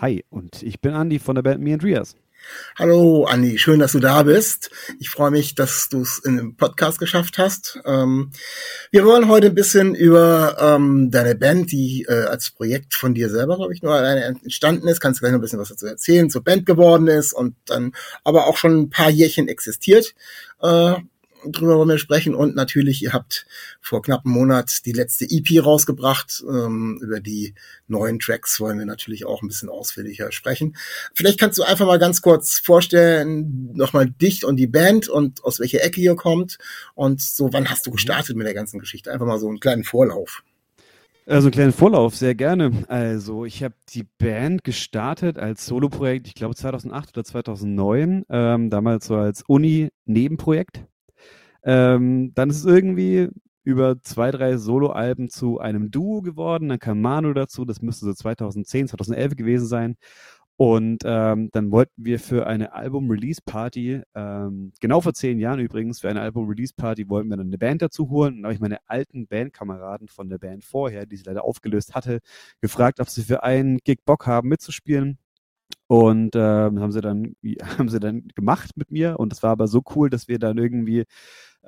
Hi, und ich bin Andi von der Band Me Andreas. Hallo Andi, schön, dass du da bist. Ich freue mich, dass du es in den Podcast geschafft hast. Ähm, wir wollen heute ein bisschen über ähm, deine Band, die äh, als Projekt von dir selber, glaube ich, nur alleine entstanden ist. Kannst du gleich noch ein bisschen was dazu erzählen, zur Band geworden ist und dann aber auch schon ein paar Jährchen existiert. Äh, drüber wollen wir sprechen und natürlich, ihr habt vor knapp einem Monat die letzte EP rausgebracht. Ähm, über die neuen Tracks wollen wir natürlich auch ein bisschen ausführlicher sprechen. Vielleicht kannst du einfach mal ganz kurz vorstellen, nochmal dich und die Band und aus welcher Ecke ihr kommt und so, wann hast du gestartet mit der ganzen Geschichte? Einfach mal so einen kleinen Vorlauf. Also einen kleinen Vorlauf, sehr gerne. Also ich habe die Band gestartet als Soloprojekt, ich glaube 2008 oder 2009, ähm, damals so als Uni-Nebenprojekt. Ähm, dann ist es irgendwie über zwei, drei Soloalben zu einem Duo geworden. Dann kam Manu dazu, das müsste so 2010, 2011 gewesen sein. Und ähm, dann wollten wir für eine Album-Release-Party, ähm, genau vor zehn Jahren übrigens, für eine Album-Release-Party wollten wir dann eine Band dazu holen. Und dann habe ich meine alten Bandkameraden von der Band vorher, die sie leider aufgelöst hatte, gefragt, ob sie für einen Gig Bock haben mitzuspielen. Und ähm, haben sie dann haben sie dann gemacht mit mir und das war aber so cool, dass wir dann irgendwie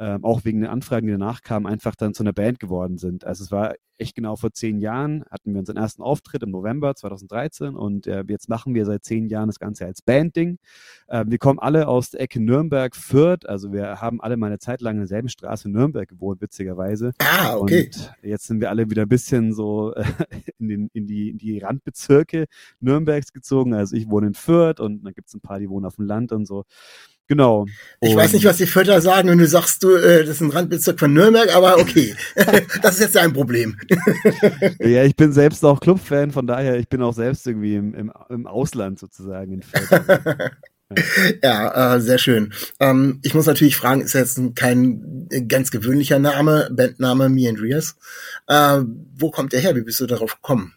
ähm, auch wegen den Anfragen, die danach kamen, einfach dann zu einer Band geworden sind. Also es war echt genau vor zehn Jahren, hatten wir unseren ersten Auftritt im November 2013 und äh, jetzt machen wir seit zehn Jahren das Ganze als Bandding. Äh, wir kommen alle aus der Ecke Nürnberg-Fürth, also wir haben alle mal eine Zeit lang in derselben Straße in Nürnberg gewohnt, witzigerweise. Ah, okay. Und jetzt sind wir alle wieder ein bisschen so äh, in, den, in, die, in die Randbezirke Nürnbergs gezogen. Also ich wohne in Fürth und dann gibt es ein paar, die wohnen auf dem Land und so. Genau. Ich weiß nicht, was die Vierter sagen, wenn du sagst, du, äh, das ist ein Randbezirk von Nürnberg, aber okay. das ist jetzt dein Problem. ja, ich bin selbst auch Clubfan, von daher, ich bin auch selbst irgendwie im, im, im Ausland sozusagen. In ja, äh, sehr schön. Ähm, ich muss natürlich fragen, ist jetzt kein ganz gewöhnlicher Name, Bandname Me Andreas. Äh, wo kommt der her? Wie bist du darauf gekommen?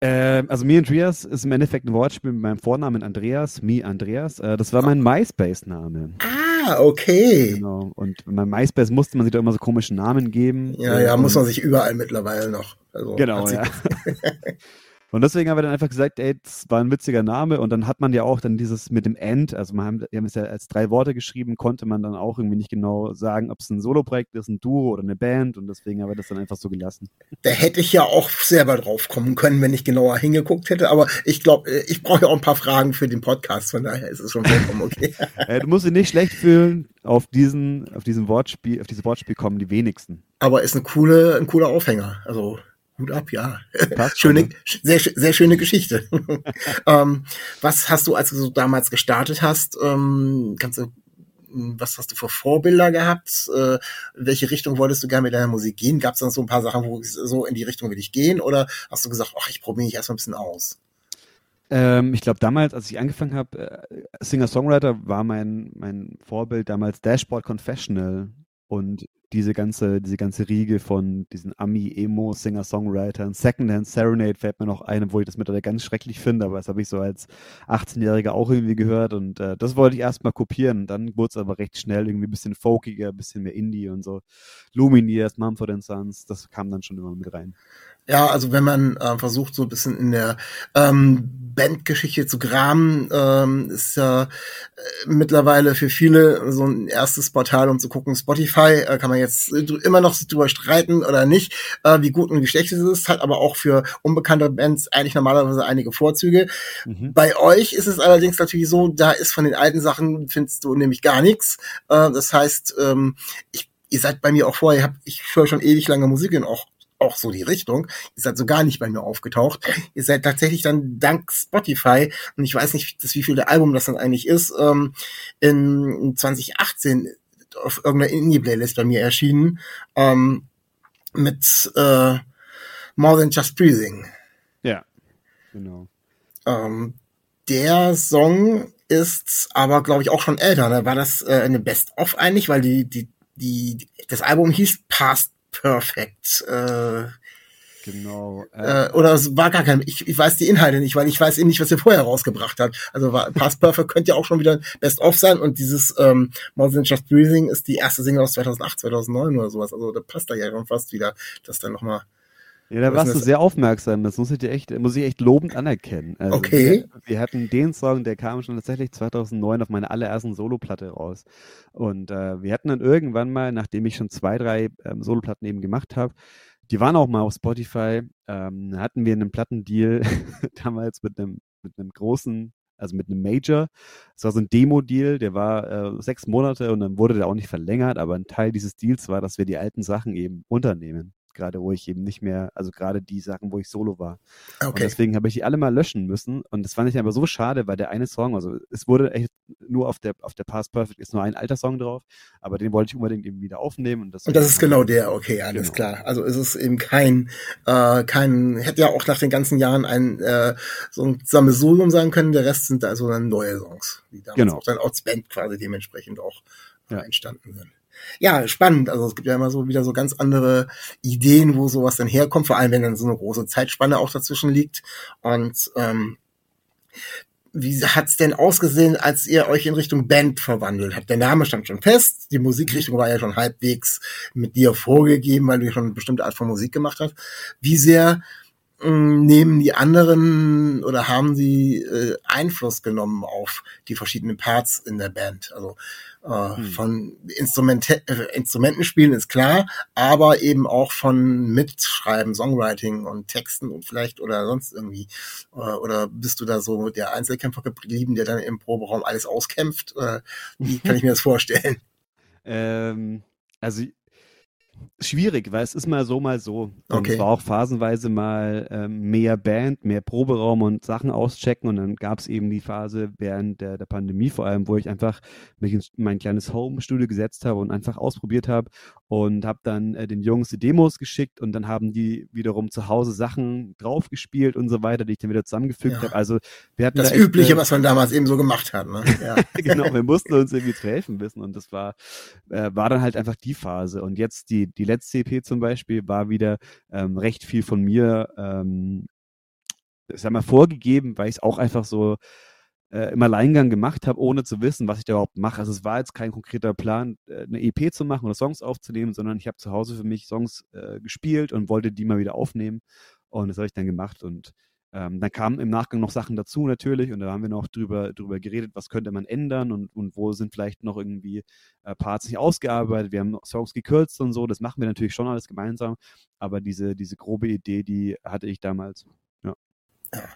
Äh, also Me Andreas ist im Endeffekt ein Wortspiel mit meinem Vornamen Andreas, Me Andreas. Äh, das war mein MySpace-Name. Ah, okay. Genau. Und bei MySpace musste man sich da immer so komische Namen geben. Ja, ja, muss man sich überall mittlerweile noch. Also, genau, ja. Und deswegen haben wir dann einfach gesagt, ey, das war ein witziger Name. Und dann hat man ja auch dann dieses mit dem End, also wir haben, wir haben es ja als drei Worte geschrieben, konnte man dann auch irgendwie nicht genau sagen, ob es ein Soloprojekt ist, ein Duo oder eine Band. Und deswegen haben wir das dann einfach so gelassen. Da hätte ich ja auch selber drauf kommen können, wenn ich genauer hingeguckt hätte. Aber ich glaube, ich brauche ja auch ein paar Fragen für den Podcast. Von daher ist es schon vollkommen okay. du musst dich nicht schlecht fühlen. Auf diesen, auf diesem Wortspiel, auf dieses Wortspiel kommen die wenigsten. Aber ist eine coole, ein cooler Aufhänger. Also Hut ab, ja. schöne, ne? sehr, sehr schöne Geschichte. ähm, was hast du, als du so damals gestartet hast, ähm, kannst du, hm, was hast du für Vorbilder gehabt? Äh, welche Richtung wolltest du gerne mit deiner Musik gehen? Gab es dann so ein paar Sachen, wo so in die Richtung will ich gehen? Oder hast du gesagt, ach, ich probiere mich erstmal ein bisschen aus? Ähm, ich glaube, damals, als ich angefangen habe, äh, Singer-Songwriter war mein, mein Vorbild damals Dashboard Confessional. Und diese ganze, diese ganze Riege von diesen Ami-Emo, Singer-Songwritern, Secondhand Serenade fällt mir noch ein, obwohl ich das mittlerweile ganz schrecklich finde, aber das habe ich so als 18-Jähriger auch irgendwie gehört und äh, das wollte ich erstmal kopieren. Dann wurde es aber recht schnell irgendwie ein bisschen folkiger, ein bisschen mehr Indie und so. Lumineers, Mumford Sons, das kam dann schon immer mit rein. Ja, also wenn man äh, versucht, so ein bisschen in der ähm, Bandgeschichte zu graben, ähm, ist ja äh, mittlerweile für viele so ein erstes Portal, um zu gucken, Spotify, äh, kann man jetzt immer noch drüber streiten oder nicht, äh, wie gut und wie schlecht es ist, hat aber auch für unbekannte Bands eigentlich normalerweise einige Vorzüge. Mhm. Bei euch ist es allerdings natürlich so, da ist von den alten Sachen, findest du nämlich gar nichts. Äh, das heißt, ähm, ich, ihr seid bei mir auch vorher, ich, hab, ich höre schon ewig lange Musik und auch auch so die Richtung. Ihr seid so gar nicht bei mir aufgetaucht. Ihr seid tatsächlich dann dank Spotify, und ich weiß nicht, das, wie viel der Album das dann eigentlich ist, ähm, in 2018 auf irgendeiner Indie-Playlist bei mir erschienen, ähm, mit äh, More Than Just Breathing. Ja, genau. Ähm, der Song ist aber, glaube ich, auch schon älter. Ne? War das äh, eine Best-of eigentlich, weil die, die, die, das Album hieß Past Perfect. Äh, Genau. Äh, oder es war gar kein, ich, ich weiß die Inhalte nicht, weil ich weiß eben nicht, was ihr vorher rausgebracht habt. Also war, Past Perfect könnte ja auch schon wieder Best of sein und dieses ähm, More Than Just Breathing ist die erste Single aus 2008, 2009 oder sowas. Also da passt da ja schon fast wieder, dass dann nochmal ja, da warst du sehr aufmerksam. Das muss ich dir echt, muss ich echt lobend anerkennen. Also okay. Wir, wir, hatten den Song, der kam schon tatsächlich 2009 auf meiner allerersten Soloplatte raus. Und äh, wir hatten dann irgendwann mal, nachdem ich schon zwei, drei ähm, Soloplatten eben gemacht habe, die waren auch mal auf Spotify, ähm, hatten wir einen Plattendeal damals mit einem, mit einem großen also mit einem Major. Es war so ein Demo-Deal, der war äh, sechs Monate und dann wurde der auch nicht verlängert, aber ein Teil dieses Deals war, dass wir die alten Sachen eben unternehmen gerade wo ich eben nicht mehr, also gerade die Sachen, wo ich solo war. Okay. Und deswegen habe ich die alle mal löschen müssen. Und das fand ich aber so schade, weil der eine Song, also es wurde echt nur auf der, auf der Past Perfect ist nur ein alter Song drauf, aber den wollte ich unbedingt eben wieder aufnehmen. Und das, und das ist genau der, okay, alles genau. klar. Also ist es eben kein, äh, kein, hätte ja auch nach den ganzen Jahren ein äh, so ein Sammelsurium sein können, der Rest sind also dann neue Songs, die damals genau. auch dann als Band quasi dementsprechend auch ja. entstanden sind ja, spannend. Also es gibt ja immer so wieder so ganz andere Ideen, wo sowas dann herkommt, vor allem wenn dann so eine große Zeitspanne auch dazwischen liegt. Und ähm, wie hat's denn ausgesehen, als ihr euch in Richtung Band verwandelt habt? Der Name stand schon fest, die Musikrichtung war ja schon halbwegs mit dir vorgegeben, weil du schon eine bestimmte Art von Musik gemacht hast. Wie sehr mh, hm, nehmen die anderen oder haben sie äh, Einfluss genommen auf die verschiedenen Parts in der Band? Also äh, hm. Von Instrument äh, Instrumenten spielen ist klar, aber eben auch von Mitschreiben, Songwriting und Texten und vielleicht oder sonst irgendwie. Äh, oder bist du da so der Einzelkämpfer geblieben, der dann im Proberaum alles auskämpft? Äh, wie kann ich mir das vorstellen? Ähm, also Schwierig, weil es ist mal so, mal so. Und okay. es war auch phasenweise mal ähm, mehr Band, mehr Proberaum und Sachen auschecken. Und dann gab es eben die Phase während der, der Pandemie vor allem, wo ich einfach mich in mein kleines Home-Studio gesetzt habe und einfach ausprobiert habe und habe dann äh, den Jungs die Demos geschickt und dann haben die wiederum zu Hause Sachen draufgespielt und so weiter, die ich dann wieder zusammengefügt ja. habe. Also wir hatten das da Übliche, äh, was man damals eben so gemacht hat. Ne? Ja. genau, wir mussten uns irgendwie zu helfen wissen und das war, äh, war dann halt einfach die Phase. Und jetzt die, die letzte EP zum Beispiel war wieder ähm, recht viel von mir, ähm, sag mal, vorgegeben, weil ich es auch einfach so äh, im Alleingang gemacht habe, ohne zu wissen, was ich da überhaupt mache. Also es war jetzt kein konkreter Plan, äh, eine EP zu machen oder Songs aufzunehmen, sondern ich habe zu Hause für mich Songs äh, gespielt und wollte die mal wieder aufnehmen. Und das habe ich dann gemacht und ähm, dann kamen im Nachgang noch Sachen dazu natürlich und da haben wir noch drüber, drüber geredet, was könnte man ändern und, und wo sind vielleicht noch irgendwie äh, Parts nicht ausgearbeitet. Wir haben Songs gekürzt und so, das machen wir natürlich schon alles gemeinsam, aber diese, diese grobe Idee, die hatte ich damals. Ja.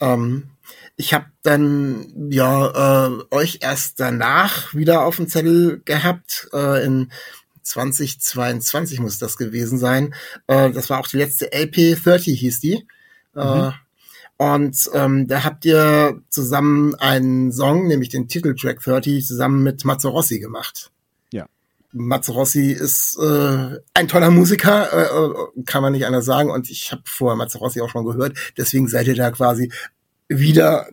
Ähm, ich habe dann ja äh, euch erst danach wieder auf dem Zettel gehabt äh, in 2022 muss das gewesen sein. Äh, das war auch die letzte LP 30 hieß die. Äh, mhm. Und ähm, da habt ihr zusammen einen Song, nämlich den Titeltrack 30, zusammen mit Mazzo Rossi gemacht. Ja. Mazzo Rossi ist äh, ein toller Musiker, äh, äh kann man nicht anders sagen. Und ich habe vorher Mazzo Rossi auch schon gehört. Deswegen seid ihr da quasi wieder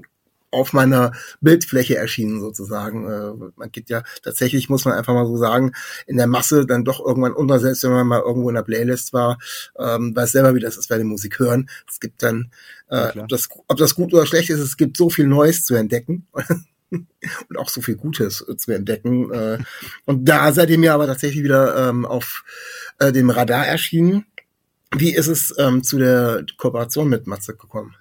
auf meiner Bildfläche erschienen sozusagen. Äh, man geht ja tatsächlich, muss man einfach mal so sagen, in der Masse dann doch irgendwann unter, selbst wenn man mal irgendwo in der Playlist war, ähm, weiß selber, wie das ist, wenn die Musik hören. Es gibt dann, äh, ja, ob, das, ob das gut oder schlecht ist, es gibt so viel Neues zu entdecken. und auch so viel Gutes zu entdecken. Äh, und da seid ihr mir aber tatsächlich wieder ähm, auf äh, dem Radar erschienen. Wie ist es ähm, zu der Kooperation mit Matze gekommen?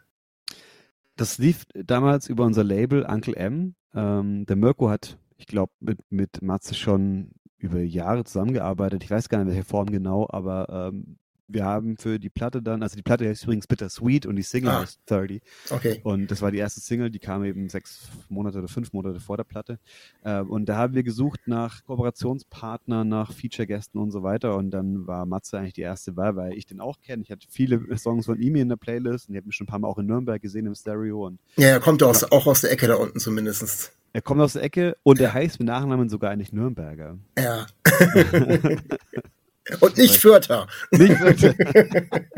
Das lief damals über unser Label Uncle M. Ähm, der Mirko hat, ich glaube, mit, mit Matze schon über Jahre zusammengearbeitet. Ich weiß gar nicht, in welcher Form genau, aber ähm, wir haben für die Platte dann, also die Platte heißt übrigens Bittersweet und die Single Ah. heißt 30. Okay. Und das war die erste Single, die kam eben sechs Monate oder fünf Monate vor der Platte. Äh, und da haben wir gesucht nach Kooperationspartnern, nach Feature-Gästen und so weiter. Und dann war Matze eigentlich die erste Wahl, weil ich den auch kenne. Ich hatte viele Songs von ihm in der Playlist und ich habe ihn schon ein paar Mal auch in Nürnberg gesehen im Stereo. Und Ja, er kommt aus, auch aus der Ecke da unten zumindest. er kommt aus der Ecke und er heißt mit Nachnamen sogar eigentlich Nürnberger. Ja. Und nicht Fürther. Nicht wirklich.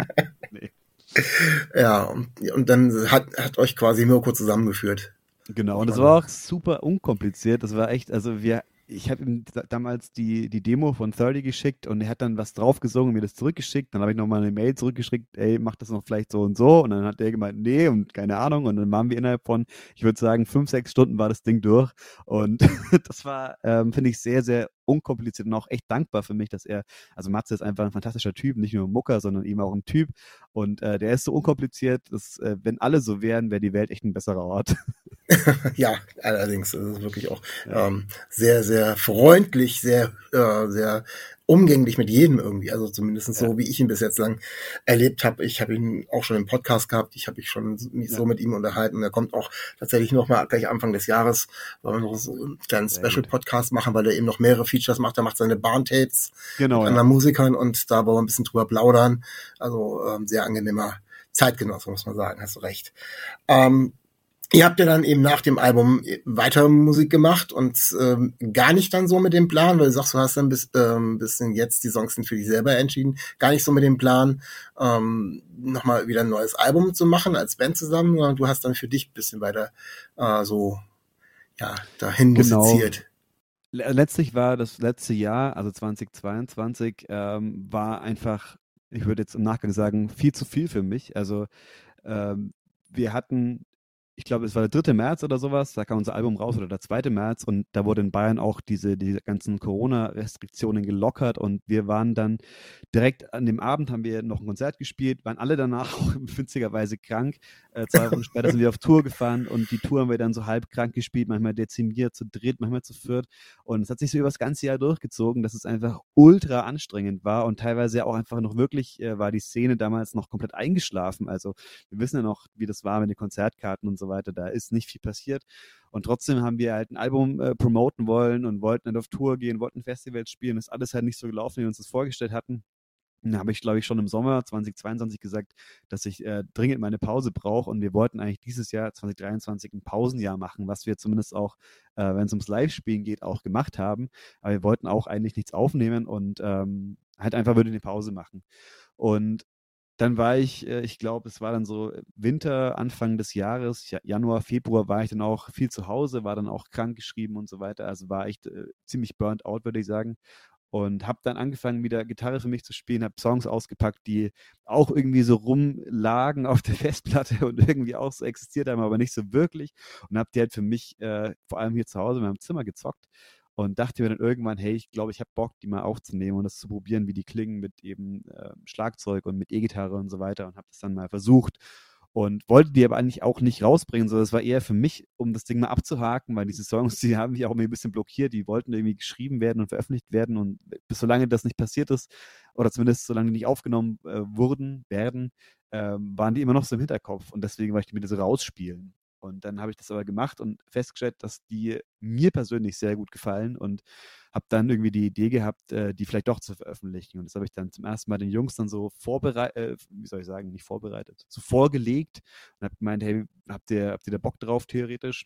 Ja, und, und dann hat, hat euch quasi Mirko zusammengeführt. Genau, und das war auch super unkompliziert. Das war echt, also wir, ich habe ihm da- damals die, die Demo von 30 geschickt und er hat dann was drauf gesungen und mir das zurückgeschickt. Dann habe ich nochmal eine Mail zurückgeschickt, ey, mach das noch vielleicht so und so. Und dann hat der gemeint, nee, und keine Ahnung. Und dann waren wir innerhalb von, ich würde sagen, fünf, sechs Stunden war das Ding durch. Und das war, ähm, finde ich, sehr, sehr unkompliziert und auch echt dankbar für mich, dass er, also Matze ist einfach ein fantastischer Typ, nicht nur ein Mucker, sondern eben auch ein Typ. Und äh, der ist so unkompliziert, dass, äh, wenn alle so wären, wäre die Welt echt ein besserer Ort. Ja, allerdings das ist wirklich auch Ja. ähm, sehr, sehr freundlich, sehr, äh, sehr umgänglich mit jedem irgendwie. Also zumindest so, wie ich ihn bis jetzt lang erlebt habe. Ich habe ihn auch schon im Podcast gehabt. Ich habe mich schon mich Ja. so mit ihm unterhalten. Er kommt auch tatsächlich noch mal gleich Anfang des Jahres, weil wir noch so einen kleinen. Special-Podcast machen, weil er eben noch mehrere Features macht. Er macht seine Bahntapes Genau. mit Ja. anderen Musikern und da wollen wir ein bisschen drüber plaudern. Also ähm, sehr angenehmer Zeitgenosse, muss man sagen, hast du recht. Ähm, ihr habt ja dann eben nach dem Album weiter Musik gemacht und ähm, gar nicht dann so mit dem Plan, weil du sagst, du hast dann bis ähm, bisschen jetzt die Songs sind für dich selber entschieden, gar nicht so mit dem Plan, ähm, nochmal wieder ein neues Album zu machen als Band zusammen, sondern du hast dann für dich ein bisschen weiter äh, so ja dahin Genau. musiziert. Le- Letztlich war das letzte Jahr, also 2022, ähm, war einfach, ich würde jetzt im Nachgang sagen, viel zu viel für mich. Also ähm, wir hatten, ich glaube, es war der 3. März oder sowas, da kam unser Album raus oder der 2. März und da wurde in Bayern auch diese, diese ganzen Corona-Restriktionen gelockert und wir waren dann direkt an dem Abend haben wir noch ein Konzert gespielt, waren alle danach auch witzigerweise krank. Äh, zwei Wochen später sind wir auf Tour gefahren und die Tour haben wir dann so halb krank gespielt, manchmal dezimiert, zu dritt, manchmal zu viert. Und es hat sich so über das ganze Jahr durchgezogen, dass es einfach ultra anstrengend war und teilweise auch einfach noch wirklich äh, war die Szene damals noch komplett eingeschlafen. Also wir wissen ja noch, wie das war mit den Konzertkarten und so weiter. Da ist nicht viel passiert. Und trotzdem haben wir halt ein Album äh, promoten wollen und wollten dann auf Tour gehen, wollten Festivals spielen. Ist alles halt nicht so gelaufen, wie wir uns das vorgestellt hatten. Da habe ich, glaube ich, schon im Sommer 2022 gesagt, dass ich äh, dringend meine Pause brauche. Und wir wollten eigentlich dieses Jahr 2023 ein Pausenjahr machen, was wir zumindest auch, äh, wenn es ums Live-Spielen geht, auch gemacht haben. Aber wir wollten auch eigentlich nichts aufnehmen und ähm, halt einfach würde eine Pause machen. Und dann war ich, äh, ich glaube, es war dann so Winter, Anfang des Jahres, Ja- Januar, Februar war ich dann auch viel zu Hause, war dann auch krank geschrieben und so weiter. Also war echt äh, ziemlich burnt out, würde ich sagen. Und habe dann angefangen, wieder Gitarre für mich zu spielen, habe Songs ausgepackt, die auch irgendwie so rumlagen auf der Festplatte und irgendwie auch so existiert haben, aber nicht so wirklich. Und habe die halt für mich, äh, vor allem hier zu Hause in meinem Zimmer gezockt und dachte mir dann irgendwann, hey, ich glaube, ich habe Bock, die mal aufzunehmen und das zu probieren, wie die klingen mit eben äh, Schlagzeug und mit E-Gitarre und so weiter und habe das dann mal versucht und wollte die aber eigentlich auch nicht rausbringen, sondern es war eher für mich, um das Ding mal abzuhaken, weil diese Songs, die haben mich auch irgendwie ein bisschen blockiert, die wollten irgendwie geschrieben werden und veröffentlicht werden und bis solange das nicht passiert ist oder zumindest solange die nicht aufgenommen äh, wurden, werden, ähm, waren die immer noch so im Hinterkopf und deswegen wollte ich mir das so rausspielen. Und dann habe ich das aber gemacht und festgestellt, dass die mir persönlich sehr gut gefallen und habe dann irgendwie die Idee gehabt, äh, die vielleicht doch zu veröffentlichen. Und das habe ich dann zum ersten Mal den Jungs dann so vorbereitet, äh, wie soll ich sagen, nicht vorbereitet, so vorgelegt und habe gemeint, hey, habt ihr, habt ihr da Bock drauf theoretisch?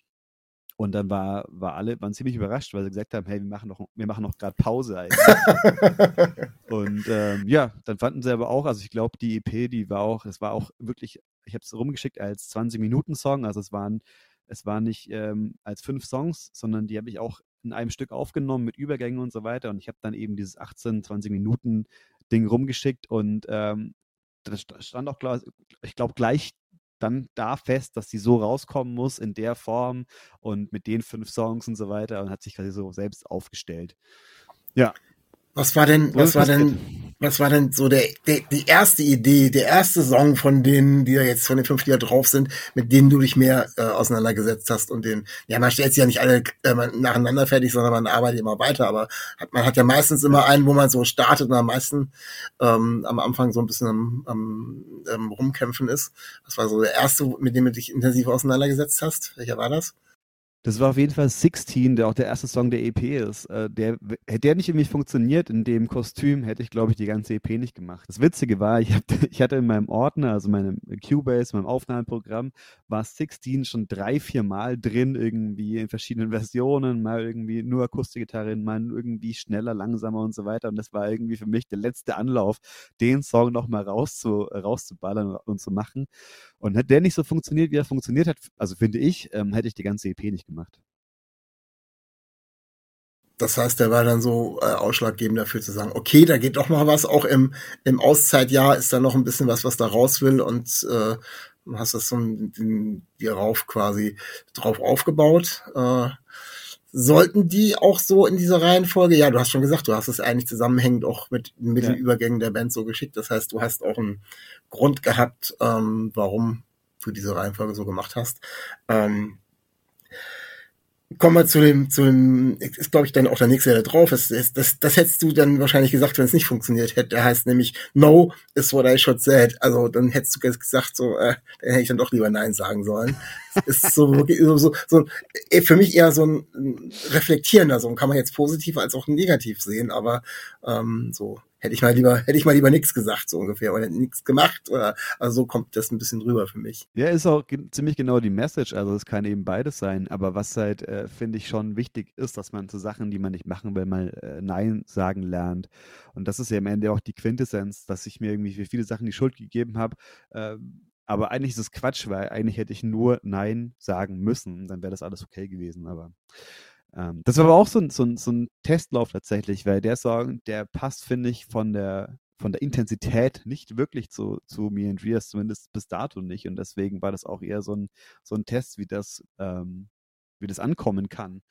Und dann war, war alle, waren ziemlich überrascht, weil sie gesagt haben, hey, wir machen noch, wir machen noch gerade Pause eigentlich. Und ähm, ja, dann fanden sie aber auch, also ich glaube, die EP, die war auch, es war auch wirklich, ich habe es rumgeschickt als 20-Minuten-Song, also es waren, es war nicht ähm, als fünf Songs, sondern die habe ich auch in einem Stück aufgenommen mit Übergängen und so weiter. Und ich habe dann eben dieses 18, 20 Minuten Ding rumgeschickt und ähm, das st- stand auch, ich glaube, gleich dann da fest, dass die so rauskommen muss in der Form und mit den fünf Songs und so weiter und hat sich quasi so selbst aufgestellt. Ja, Was war denn, was war denn, was war denn so der, der, die erste Idee, der erste Song von denen, die da jetzt von den fünf, die da drauf sind, mit denen du dich mehr äh, auseinandergesetzt hast und den, ja, man stellt sie ja nicht alle äh, nacheinander fertig, sondern man arbeitet immer weiter, aber hat, man hat ja meistens immer einen, wo man so startet und am meisten ähm, am Anfang so ein bisschen am, am ähm, rumkämpfen ist. Das war so der erste, mit dem du dich intensiv auseinandergesetzt hast. Welcher war das? Das war auf jeden Fall 16, der auch der erste Song der EP ist. Äh, der, hätte der nicht irgendwie funktioniert in dem Kostüm, hätte ich, glaube ich, die ganze EP nicht gemacht. Das Witzige war, ich, hab, ich hatte in meinem Ordner, also meinem Cubase, meinem Aufnahmeprogramm, war 16 schon drei, vier Mal drin, irgendwie in verschiedenen Versionen, mal irgendwie nur Akustikgitarre, mal irgendwie schneller, langsamer und so weiter. Und das war irgendwie für mich der letzte Anlauf, den Song nochmal rauszu, rauszuballern und zu machen. Und hätte der nicht so funktioniert, wie er funktioniert hat, also finde ich, ähm, hätte ich die ganze EP nicht gemacht. Das heißt, der war dann so äh, ausschlaggebend dafür zu sagen, okay, da geht doch mal was. Auch im, im Auszeitjahr ist da noch ein bisschen was, was da raus will und äh, hast das so ein, dir rauf quasi drauf aufgebaut. Äh, sollten die auch so in dieser Reihenfolge, ja, du hast schon gesagt, du hast es eigentlich zusammenhängend auch mit Mittelübergängen der Band so geschickt. Das heißt, du hast auch einen Grund gehabt, ähm, warum du diese Reihenfolge so gemacht hast. Ähm, kommen wir zu dem, zu dem, ist glaube ich dann auch der nächste, der da drauf ist. Das, das, das hättest du dann wahrscheinlich gesagt, wenn es nicht funktioniert hätte. Der heißt nämlich No is what I should said. Also dann hättest du gesagt, so, äh, dann hätte ich dann doch lieber Nein sagen sollen. Ist so, so, so, so äh, für mich eher so ein reflektierender Song. Kann man jetzt positiv als auch negativ sehen, aber ähm, so hätte ich mal lieber, hätte ich mal lieber nichts gesagt, so ungefähr, oder nichts gemacht, oder, also so kommt das ein bisschen rüber für mich. Ja, ist auch ziemlich genau die Message, also es kann eben beides sein, aber was halt, äh, finde ich, schon wichtig ist, dass man zu Sachen, die man nicht machen will, mal äh, Nein sagen lernt. Und das ist ja am Ende auch die Quintessenz, dass ich mir irgendwie für viele Sachen die Schuld gegeben habe, äh, aber eigentlich ist es Quatsch, weil eigentlich hätte ich nur Nein sagen müssen, dann wäre das alles okay gewesen, aber ähm, das war aber auch so ein, so, ein, so ein Testlauf tatsächlich, weil der Song, der passt, finde ich, von der, von der Intensität nicht wirklich zu, zu Me and Rias, zumindest bis dato nicht. Und deswegen war das auch eher so ein, so ein Test, wie das, ähm, wie das ankommen kann.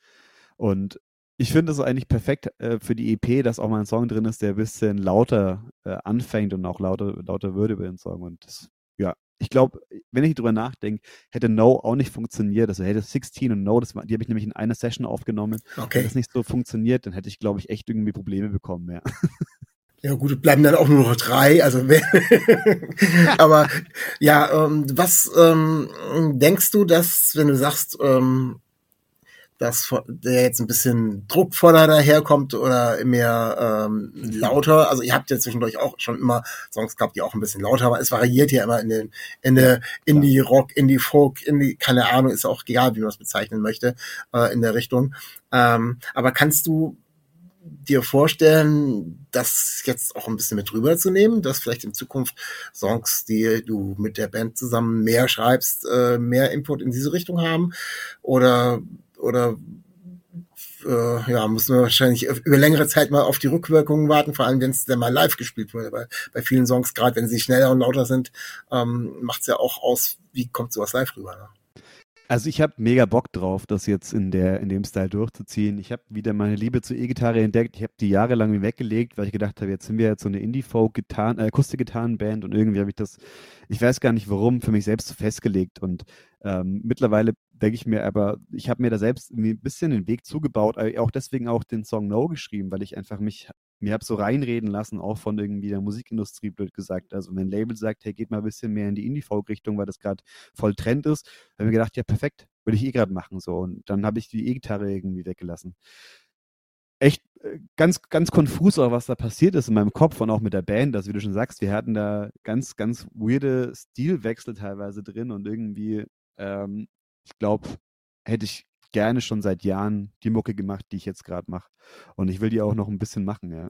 Und ich finde es eigentlich perfekt äh, für die EP, dass auch mal ein Song drin ist, der ein bisschen lauter äh, anfängt und auch lauter, lauter würde über den Song. Und das, ja, ich glaube, wenn ich drüber nachdenke, hätte No auch nicht funktioniert. Also hätte 16 und No, das war, die habe ich nämlich in einer Session aufgenommen. Okay. Wenn das nicht so funktioniert, dann hätte ich, glaube ich, echt irgendwie Probleme bekommen, ja. Ja gut, bleiben dann auch nur noch drei. Also aber ja, ähm, was ähm, denkst du, dass wenn du sagst, ähm, dass der jetzt ein bisschen druckvoller daherkommt oder mehr ähm, lauter. Also ihr habt ja zwischendurch auch schon immer Songs gehabt, die auch ein bisschen lauter waren. Es variiert ja immer in den in der Indie Rock, Indie keine Ahnung, ist auch egal, wie man es bezeichnen möchte äh, in der Richtung. Ähm, aber kannst du dir vorstellen, das jetzt auch ein bisschen mit rüberzunehmen, dass vielleicht in Zukunft Songs, die du mit der Band zusammen mehr schreibst, äh, mehr Input in diese Richtung haben? Oder oder äh, ja, müssen wir wahrscheinlich über längere Zeit mal auf die Rückwirkungen warten, vor allem wenn es dann mal live gespielt wurde. Bei, bei vielen Songs, gerade wenn sie schneller und lauter sind, ähm, macht es ja auch aus, wie kommt sowas live rüber. Ne? Also ich habe mega Bock drauf, das jetzt in der in dem Style durchzuziehen. Ich habe wieder meine Liebe zur E-Gitarre entdeckt. Ich habe die jahrelang weggelegt, weil ich gedacht habe, jetzt sind wir jetzt so eine Indie-Folk-Gitarren, äh, und irgendwie habe ich das, ich weiß gar nicht warum, für mich selbst festgelegt. Und ähm, mittlerweile denke ich mir aber, ich habe mir da selbst ein bisschen den Weg zugebaut, äh, auch deswegen auch den Song No geschrieben, weil ich einfach mich mir habe so reinreden lassen, auch von irgendwie der Musikindustrie, blöd gesagt. Also wenn ein Label sagt, hey, geht mal ein bisschen mehr in die Indie-Folk-Richtung, weil das gerade voll Trend ist, habe ich mir gedacht, ja, perfekt, würde ich eh gerade machen. so Und dann habe ich die E-Gitarre irgendwie weggelassen. Echt äh, ganz, ganz konfus auch, was da passiert ist in meinem Kopf und auch mit der Band. Also wie du schon sagst, wir hatten da ganz, ganz weirde Stilwechsel teilweise drin und irgendwie, ähm, ich glaube, hätte ich gerne schon seit Jahren die Mucke gemacht, die ich jetzt gerade mache. Und ich will die auch noch ein bisschen machen, ja.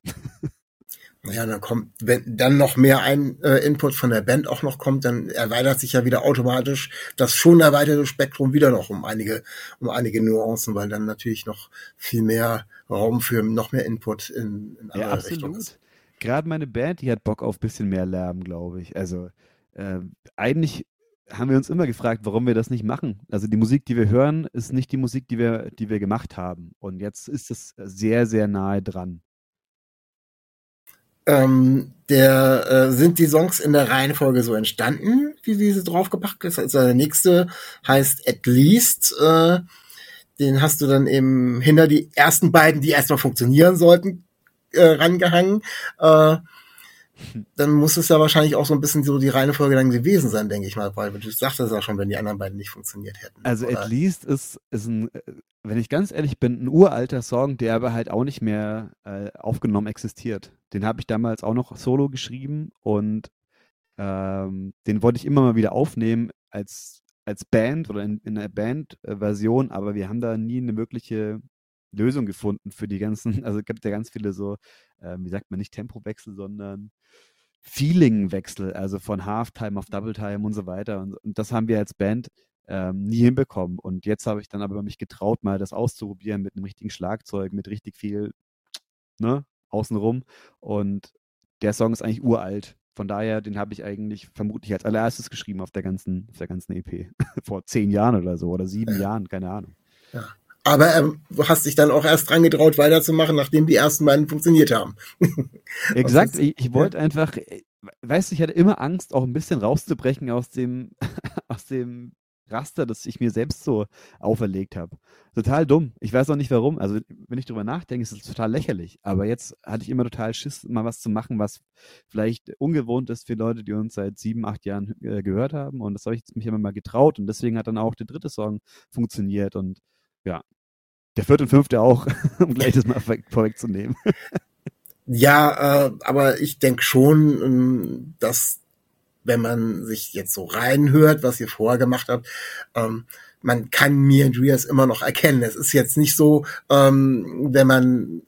Ja, dann kommt, wenn dann noch mehr ein äh, Input von der Band auch noch kommt, dann erweitert sich ja wieder automatisch das schon erweiterte Spektrum wieder noch um einige, um einige Nuancen, weil dann natürlich noch viel mehr Raum für noch mehr Input in, in andere ja, absolut. Richtung ist. Gerade meine Band, die hat Bock auf bisschen mehr Lärm, glaube ich. Also äh, eigentlich haben wir uns immer gefragt, warum wir das nicht machen. Also die Musik, die wir hören, ist nicht die Musik, die wir, die wir gemacht haben. Und jetzt ist es sehr, sehr nahe dran. Ähm, der äh, sind die Songs in der Reihenfolge so entstanden, wie diese draufgepackt ist. Also der nächste heißt At Least. Äh, den hast du dann eben hinter die ersten beiden, die erstmal funktionieren sollten, äh, rangehangen. Äh, dann muss es ja wahrscheinlich auch so ein bisschen so die Reihenfolge dann gewesen sein, denke ich mal, weil du sagtest ja schon, wenn die anderen beiden nicht funktioniert hätten. Also oder? At Least ist, ist ein, äh, wenn ich ganz ehrlich bin, ein uralter Song, der aber halt auch nicht mehr äh, aufgenommen existiert. Den habe ich damals auch noch solo geschrieben und ähm, den wollte ich immer mal wieder aufnehmen als, als Band oder in, in einer Band-Version, aber wir haben da nie eine wirkliche Lösung gefunden für die ganzen, also es gibt ja ganz viele so, äh, wie sagt man, nicht Tempowechsel, sondern Feeling-Wechsel, also von Halftime auf Double Time und so weiter. Und, und das haben wir als Band ähm, nie hinbekommen. Und jetzt habe ich dann aber mich getraut, mal das auszuprobieren mit einem richtigen Schlagzeug, mit richtig viel ne, außenrum. Und der Song ist eigentlich uralt. Von daher, den habe ich eigentlich vermutlich als allererstes geschrieben auf der ganzen, auf der ganzen EP. Vor zehn Jahren oder so oder sieben ja. Jahren, keine Ahnung. Ja. Aber ähm, du hast dich dann auch erst dran getraut, weiterzumachen, nachdem die ersten beiden funktioniert haben. Exakt. Ich, ich wollte einfach, äh, weißt du, ich hatte immer Angst, auch ein bisschen rauszubrechen aus dem, aus dem Raster, das ich mir selbst so auferlegt habe. Total dumm. Ich weiß auch nicht warum. Also, wenn ich drüber nachdenke, ist es total lächerlich. Aber jetzt hatte ich immer total Schiss, mal was zu machen, was vielleicht ungewohnt ist für Leute, die uns seit sieben, acht Jahren äh, gehört haben. Und das habe ich mich immer mal getraut. Und deswegen hat dann auch der dritte Song funktioniert. Und ja, der vierte und fünfte auch, um gleich das mal vorwegzunehmen. Ja, äh, aber ich denke schon, ähm, dass wenn man sich jetzt so reinhört, was ihr vorher gemacht habt, ähm, man kann mir und Rias immer noch erkennen. Es ist jetzt nicht so, ähm, wenn man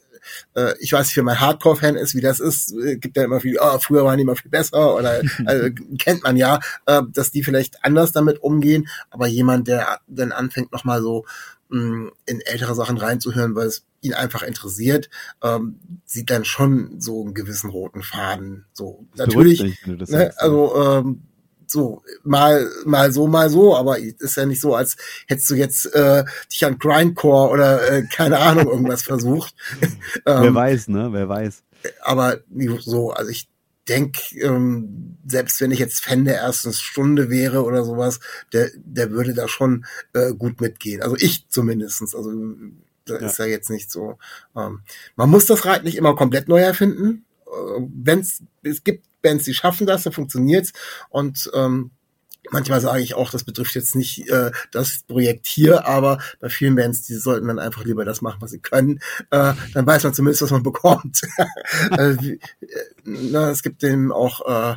äh, ich weiß nicht, wenn man Hardcore-Fan ist, wie das ist, äh, gibt ja immer viel, oh, früher waren die immer viel besser oder also, kennt man ja, äh, dass die vielleicht anders damit umgehen, aber jemand, der dann anfängt nochmal so mh, in ältere Sachen reinzuhören, weil es ihn einfach interessiert, ähm, sieht dann schon so einen gewissen roten Faden. So natürlich, ne, also ähm, so mal mal so mal so, aber ist ja nicht so, als hättest du jetzt äh, dich an Grindcore oder äh, keine Ahnung irgendwas versucht. ähm, Wer weiß, ne? Wer weiß. Aber so, also ich denke, ähm, selbst wenn ich jetzt Fan der ersten Stunde wäre oder sowas, der, der würde da schon äh, gut mitgehen. Also ich zumindestens. Also da ja. ist ja jetzt nicht so. Ähm, man muss das Rad nicht immer komplett neu erfinden. Äh, wenn's, es gibt Bands, die schaffen das, dann funktioniert's. Und ähm, Manchmal sage ich auch, das betrifft jetzt nicht äh, das Projekt hier, aber bei vielen Bands, die sollten dann einfach lieber das machen, was sie können. Äh, dann weiß man zumindest, was man bekommt. äh, na, es gibt eben auch äh,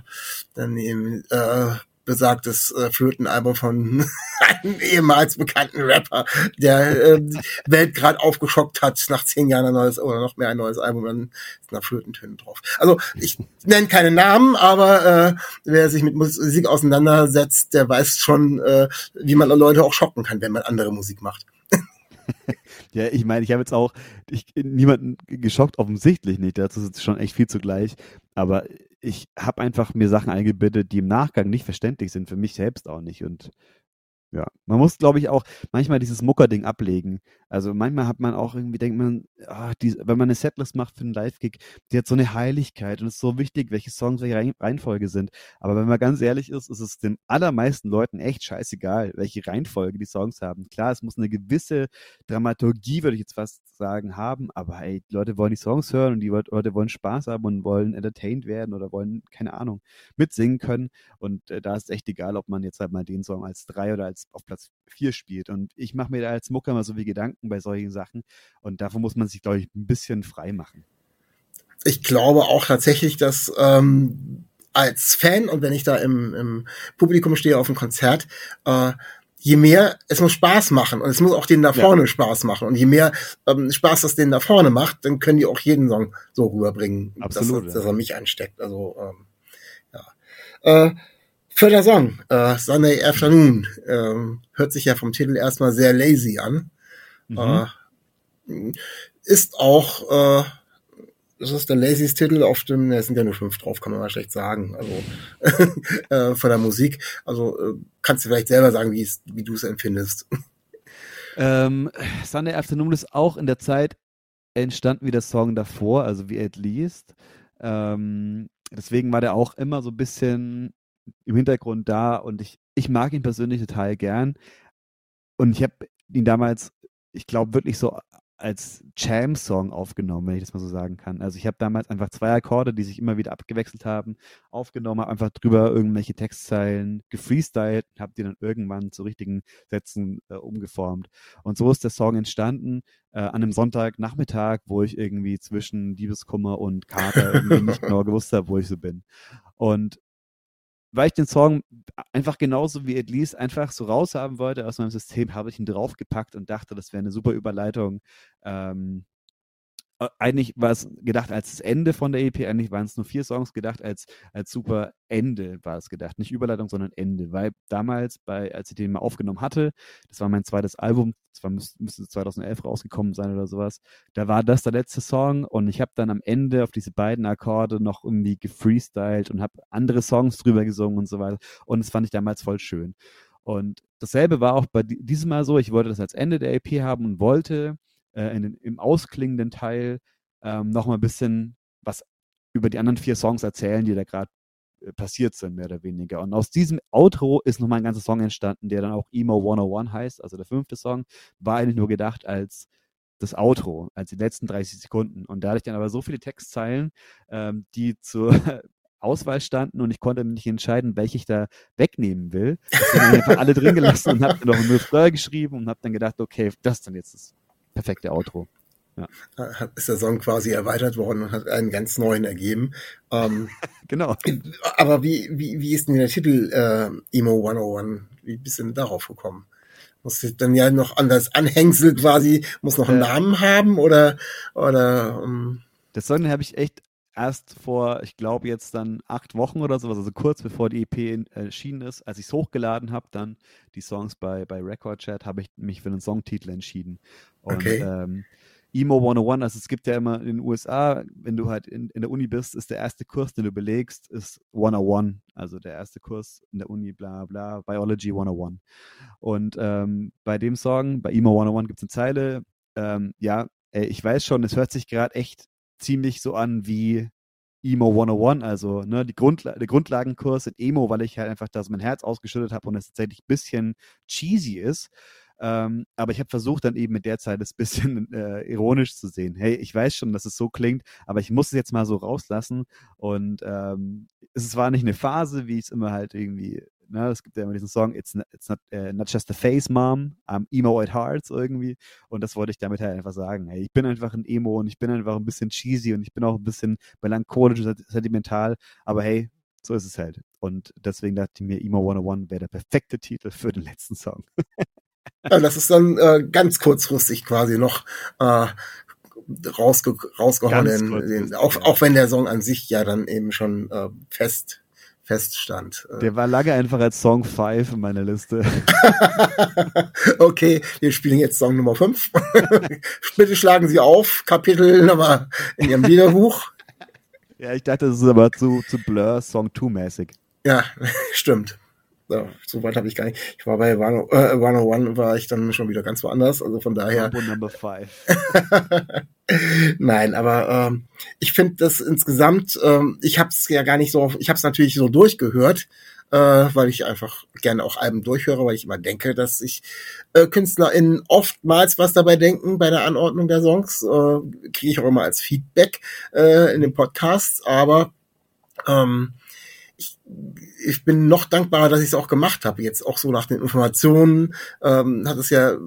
dann eben äh, besagtes äh, Flötenalbum von einem ehemals bekannten Rapper, der äh, Welt gerade aufgeschockt hat, nach zehn Jahren ein neues oder noch mehr ein neues Album, dann ist nach Flötentönen drauf. Also ich nenne keine Namen, aber äh, wer sich mit Musik auseinandersetzt, der weiß schon, äh, wie man Leute auch schocken kann, wenn man andere Musik macht. ja, ich meine, ich habe jetzt auch ich, niemanden geschockt, offensichtlich nicht. Dazu ist schon echt viel zugleich. Aber ich habe einfach mir Sachen eingebildet, die im Nachgang nicht verständlich sind, für mich selbst auch nicht. Und ja, man muss, glaube ich, auch manchmal dieses Mucker-Ding ablegen. Also manchmal hat man auch irgendwie, denkt man, ah, die, wenn man eine Setlist macht für einen Live-Gig, die hat so eine Heiligkeit und es ist so wichtig, welche Songs welche Reihenfolge sind. Aber wenn man ganz ehrlich ist, ist es den allermeisten Leuten echt scheißegal, welche Reihenfolge die Songs haben. Klar, es muss eine gewisse Dramaturgie, würde ich jetzt fast sagen, haben, aber hey, die Leute wollen die Songs hören und die Leute wollen Spaß haben und wollen entertained werden oder wollen, keine Ahnung, mitsingen können. Und äh, da ist echt egal, ob man jetzt halt mal den Song als drei oder als auf Platz 4 spielt. Und ich mache mir da als Mucker mal so wie Gedanken bei solchen Sachen. Und davon muss man sich, glaube ich, ein bisschen frei machen. Ich glaube auch tatsächlich, dass ähm, als Fan und wenn ich da im, im Publikum stehe auf einem Konzert, äh, je mehr, es muss Spaß machen und es muss auch denen da vorne ja. Spaß machen. Und je mehr ähm, Spaß das denen da vorne macht, dann können die auch jeden Song so rüberbringen, Absolut, dass, ja. dass er mich ansteckt. Also ähm, ja. Äh, Vierter Song, äh, Sunday Afternoon, ähm, hört sich ja vom Titel erstmal sehr lazy an. Mhm. Äh, ist auch, äh, das ist der laziest Titel auf dem, ne, es sind ja nur fünf drauf, kann man mal schlecht sagen, also äh, von der Musik. Also äh, kannst du vielleicht selber sagen, wie, wie du es empfindest. Ähm, Sunday Afternoon ist auch in der Zeit entstanden wie der Song davor, also wie At Least. Ähm, deswegen war der auch immer so ein bisschen im Hintergrund da und ich, ich mag ihn persönlich total gern. Und ich habe ihn damals, ich glaube, wirklich so als Jam-Song aufgenommen, wenn ich das mal so sagen kann. Also ich habe damals einfach zwei Akkorde, die sich immer wieder abgewechselt haben, aufgenommen, habe einfach drüber irgendwelche Textzeilen gefreestylt und habe die dann irgendwann zu richtigen Sätzen äh, umgeformt. Und so ist der Song entstanden äh, an einem Sonntagnachmittag, wo ich irgendwie zwischen Liebeskummer und Kater irgendwie nicht genau gewusst habe, wo ich so bin. Und weil ich den Song einfach genauso wie At Least einfach so raushaben wollte aus meinem System, habe ich ihn draufgepackt und dachte, das wäre eine super Überleitung ähm, äh, eigentlich war es gedacht als das Ende von der EP, eigentlich waren es nur vier Songs gedacht, als, als super Ende war es gedacht. Nicht Überleitung, sondern Ende. Weil damals, bei, als ich den mal aufgenommen hatte, das war mein zweites Album, das war, müsste 2011 rausgekommen sein oder sowas, da war das der letzte Song und ich habe dann am Ende auf diese beiden Akkorde noch irgendwie gefreestylt und habe andere Songs drüber gesungen und so weiter. Und das fand ich damals voll schön. Und dasselbe war auch bei diesem Mal so, ich wollte das als Ende der EP haben und wollte äh, in, im ausklingenden Teil ähm, nochmal ein bisschen was über die anderen vier Songs erzählen, die da gerade äh, passiert sind, mehr oder weniger. Und aus diesem Outro ist nochmal ein ganzer Song entstanden, der dann auch Emo 101 heißt, also der fünfte Song, war eigentlich nur gedacht als das Outro, als die letzten 30 Sekunden. Und da hatte ich dann aber so viele Textzeilen, ähm, die zur Auswahl standen und ich konnte mich nicht entscheiden, welche ich da wegnehmen will. Ich habe einfach alle drin gelassen und habe noch ein Refrain geschrieben und habe dann gedacht, okay, das dann jetzt das perfekte Outro. Ja. Ist der Song quasi erweitert worden und hat einen ganz neuen ergeben. Ähm, genau. Aber wie, wie, wie ist denn der Titel äh, Emo 101? Wie bist du denn darauf gekommen? Muss ich dann ja noch an das Anhängsel quasi, muss noch einen äh, Namen haben oder, oder ähm, Das Song habe ich echt erst vor, ich glaube jetzt dann acht Wochen oder sowas, also kurz bevor die EP erschienen ist, als ich es hochgeladen habe, dann die Songs bei, bei Record Chat, habe ich mich für einen Songtitel entschieden. Und okay. ähm, Emo 101, also es gibt ja immer in den USA, wenn du halt in, in der Uni bist, ist der erste Kurs, den du belegst, ist 101, also der erste Kurs in der Uni, bla bla, Biology 101. Und ähm, bei dem Song, bei Emo 101 gibt es eine Zeile, ähm, ja, ey, ich weiß schon, es hört sich gerade echt ziemlich so an wie Emo 101, also ne, die Grundla der Grundlagenkurs in Emo, weil ich halt einfach das mein Herz ausgeschüttet habe und es tatsächlich ein bisschen cheesy ist. Ähm, aber ich habe versucht, dann eben mit der Zeit das bisschen äh, ironisch zu sehen. Hey, ich weiß schon, dass es so klingt, aber ich muss es jetzt mal so rauslassen. Und ähm, es war nicht eine Phase, wie ich es immer halt irgendwie Ne, es gibt ja immer diesen Song, It's, not, it's not, uh, not just a face, Mom, I'm emo at heart, so irgendwie. Und das wollte ich damit halt einfach sagen. Hey, ich bin einfach ein Emo und ich bin einfach ein bisschen cheesy und ich bin auch ein bisschen melancholisch und sentimental. Aber hey, so ist es halt. Und deswegen dachte ich mir, Emo 101 wäre der perfekte Titel für den letzten Song. ja, das ist dann äh, ganz kurzfristig quasi noch äh, rausge rausgehauen. Den, den, auch, auch wenn der Song an sich ja dann eben schon äh, fest feststand. Der war lange einfach als Song 5 in meiner Liste. okay, wir spielen jetzt Song Nummer 5. Bitte schlagen Sie auf, Kapitel Nummer in Ihrem Liederbuch. Ja, ich dachte, das ist aber zu, zu Blur Song 2-mäßig. Ja, stimmt. So, weit habe ich gar nicht. Ich war bei 101 äh, war ich dann schon wieder ganz woanders. Also von daher. Number 5. Nein, aber ähm, ich finde das insgesamt, ähm, ich habe es ja gar nicht so, ich habe es natürlich so durchgehört, äh, weil ich einfach gerne auch Alben durchhöre, weil ich immer denke, dass ich äh, KünstlerInnen oftmals was dabei denken bei der Anordnung der Songs, äh, kriege ich auch immer als Feedback äh, in den Podcasts, aber ähm, ich, ich bin noch dankbarer, dass ich es auch gemacht habe. Jetzt auch so nach den Informationen ähm, hat es ja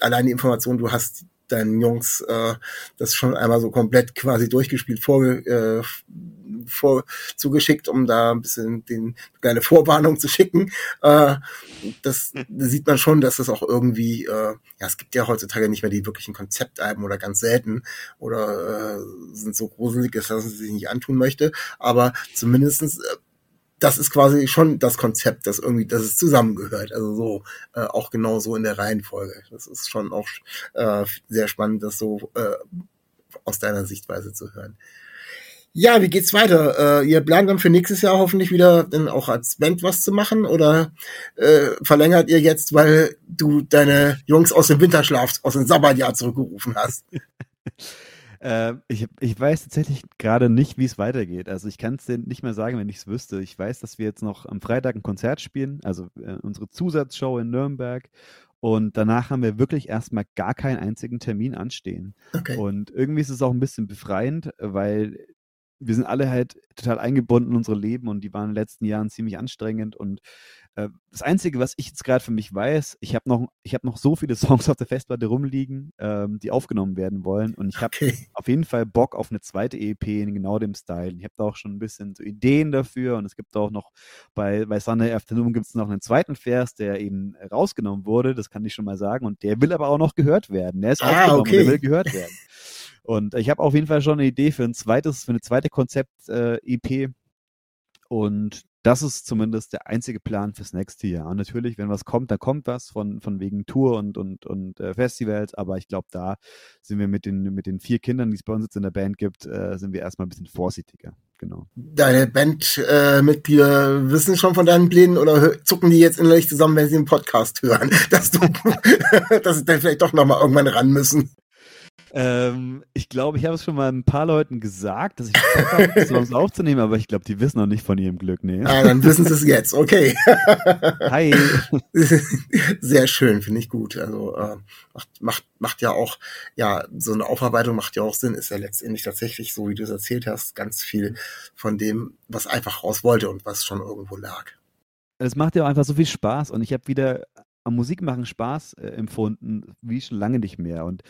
allein die Information, du hast deinen Jungs äh, das schon einmal so komplett quasi durchgespielt vor, äh, vor zugeschickt, um da ein bisschen den kleine Vorwarnung zu schicken. Äh, das da sieht man schon, dass das auch irgendwie, äh, ja, es gibt ja heutzutage nicht mehr die wirklichen Konzeptalben oder ganz selten oder äh, sind so gruselig, dass man sie sich nicht antun möchte. Aber zumindestens äh, das ist quasi schon das Konzept, das irgendwie, dass es zusammengehört. Also so äh, auch genau so in der Reihenfolge. Das ist schon auch äh, sehr spannend, das so äh, aus deiner Sichtweise zu hören. Ja, wie geht's weiter? Äh, ihr plant dann für nächstes Jahr hoffentlich wieder dann auch als Band was zu machen oder äh, verlängert ihr jetzt, weil du deine Jungs aus dem Winterschlaf, aus dem Sabbatjahr zurückgerufen hast? Äh, ich, ich weiß tatsächlich gerade nicht, wie es weitergeht. Also ich kann es dir nicht mehr sagen, wenn ich es wüsste. Ich weiß, dass wir jetzt noch am Freitag ein Konzert spielen, also äh, unsere Zusatzshow in Nürnberg. Und danach haben wir wirklich erstmal gar keinen einzigen Termin anstehen. Okay. Und irgendwie ist es auch ein bisschen befreiend, weil wir sind alle halt total eingebunden in unsere Leben und die waren in den letzten Jahren ziemlich anstrengend und äh, das Einzige, was ich jetzt gerade für mich weiß, ich habe noch, ich habe noch so viele Songs auf der Festplatte rumliegen, ähm, die aufgenommen werden wollen und ich habe Okay. auf jeden Fall Bock auf eine zweite EP in genau dem Style. Ich habe da auch schon ein bisschen so Ideen dafür und es gibt auch noch bei, bei Sunday Afternoon gibt es noch einen zweiten Vers, der eben rausgenommen wurde, das kann ich schon mal sagen und der will aber auch noch gehört werden. Der ist Ah, aufgenommen okay. der will gehört werden. Und ich habe auf jeden Fall schon eine Idee für ein zweites, für eine zweite Konzept-EP. und das ist zumindest der einzige Plan fürs nächste Jahr. Und natürlich, wenn was kommt, dann kommt was von, von wegen Tour und, und, und äh, Festivals. Aber ich glaube, da sind wir mit den, mit den vier Kindern, die es bei uns jetzt in der Band gibt, äh, sind wir erstmal ein bisschen vorsichtiger. Genau. Deine Bandmitglieder äh, wissen schon von deinen Plänen oder zucken die jetzt innerlich zusammen, wenn sie den Podcast hören, dass du, dass sie dann vielleicht doch nochmal irgendwann ran müssen. Ähm, ich glaube, ich habe es schon mal ein paar Leuten gesagt, dass ich Bock habe, Songs aufzunehmen, aber ich glaube, die wissen noch nicht von ihrem Glück. Nee. Ah, dann wissen sie es jetzt. Okay. Hi. Sehr schön, finde ich gut. Also äh, macht, macht, macht ja auch, ja, so eine Aufarbeitung macht ja auch Sinn, ist ja letztendlich tatsächlich, so wie du es erzählt hast, ganz viel von dem, was einfach raus wollte und was schon irgendwo lag. Es macht ja auch einfach so viel Spaß und ich habe wieder am Musikmachen Spaß äh, empfunden, wie schon lange nicht mehr. Und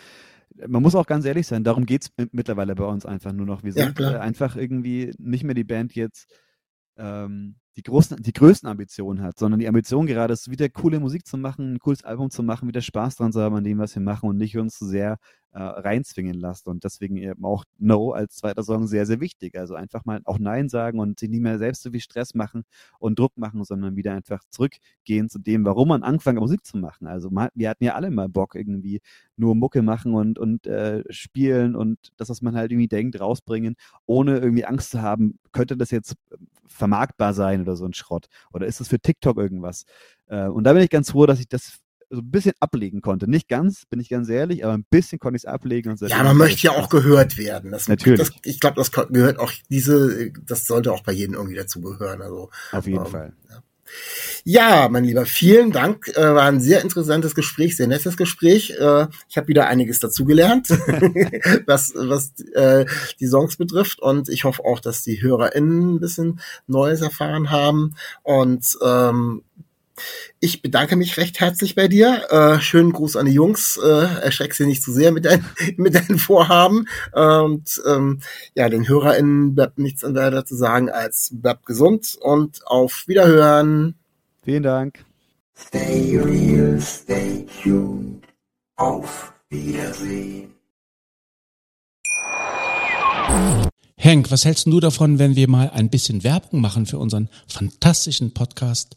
man muss auch ganz ehrlich sein, darum geht's m- mittlerweile bei uns einfach nur noch. Wir Ja, sind klar. äh, einfach irgendwie nicht mehr die Band jetzt, ähm, die, großen, die größten Ambitionen hat, sondern die Ambition gerade ist, wieder coole Musik zu machen, ein cooles Album zu machen, wieder Spaß dran zu haben an dem, was wir machen und nicht uns zu sehr äh, reinzwingen lassen. Und deswegen eben auch No als zweiter Song sehr, sehr wichtig. Also einfach mal auch Nein sagen und sich nicht mehr selbst so viel Stress machen und Druck machen, sondern wieder einfach zurückgehen zu dem, warum man hat, Musik zu machen. Also mal, wir hatten ja alle mal Bock, irgendwie nur Mucke machen und, und äh, spielen und das, was man halt irgendwie denkt, rausbringen, ohne irgendwie Angst zu haben, könnte das jetzt vermarktbar sein oder so ein Schrott? Oder ist das für TikTok irgendwas? Äh, und da bin ich ganz froh, dass ich das so ein bisschen ablegen konnte. Nicht ganz, bin ich ganz ehrlich, aber ein bisschen konnte ich es ablegen. Und Ja, seitdem man möchte ja auch gehört werden. Das, Natürlich. Das, ich glaube, das gehört auch diese, das sollte auch bei jedem irgendwie dazugehören. Also Auf jeden ähm, Fall. Ja, mein Lieber, vielen Dank. Äh, war ein sehr interessantes Gespräch, sehr nettes Gespräch. Äh, ich habe wieder einiges dazugelernt, was, was äh, die Songs betrifft. Und ich hoffe auch, dass die HörerInnen ein bisschen Neues erfahren haben. Und ähm, ich bedanke mich recht herzlich bei dir. Äh, schönen Gruß an die Jungs. Äh, erschreck sie nicht zu sehr mit, dein, mit deinen Vorhaben. Und ähm, ja, den HörerInnen bleibt nichts weiter zu sagen als bleibt gesund und auf Wiederhören. Vielen Dank. Stay real, stay tuned. Auf Wiedersehen. Henk, was hältst du davon, wenn wir mal ein bisschen Werbung machen für unseren fantastischen Podcast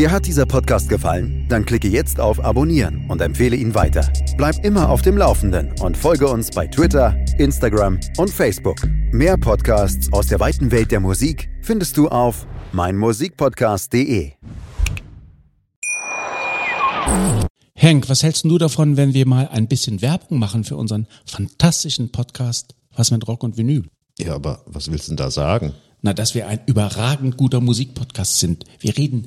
Dir hat dieser Podcast gefallen? Dann klicke jetzt auf Abonnieren und empfehle ihn weiter. Bleib immer auf dem Laufenden und folge uns bei Twitter, Instagram und Facebook. Mehr Podcasts aus der weiten Welt der Musik findest du auf meinmusikpodcast.de. Henk, was hältst du davon, wenn wir mal ein bisschen Werbung machen für unseren fantastischen Podcast Was mit Rock und Vinyl? Ja, aber was willst du denn da sagen? Na, dass wir ein überragend guter Musikpodcast sind. Wir reden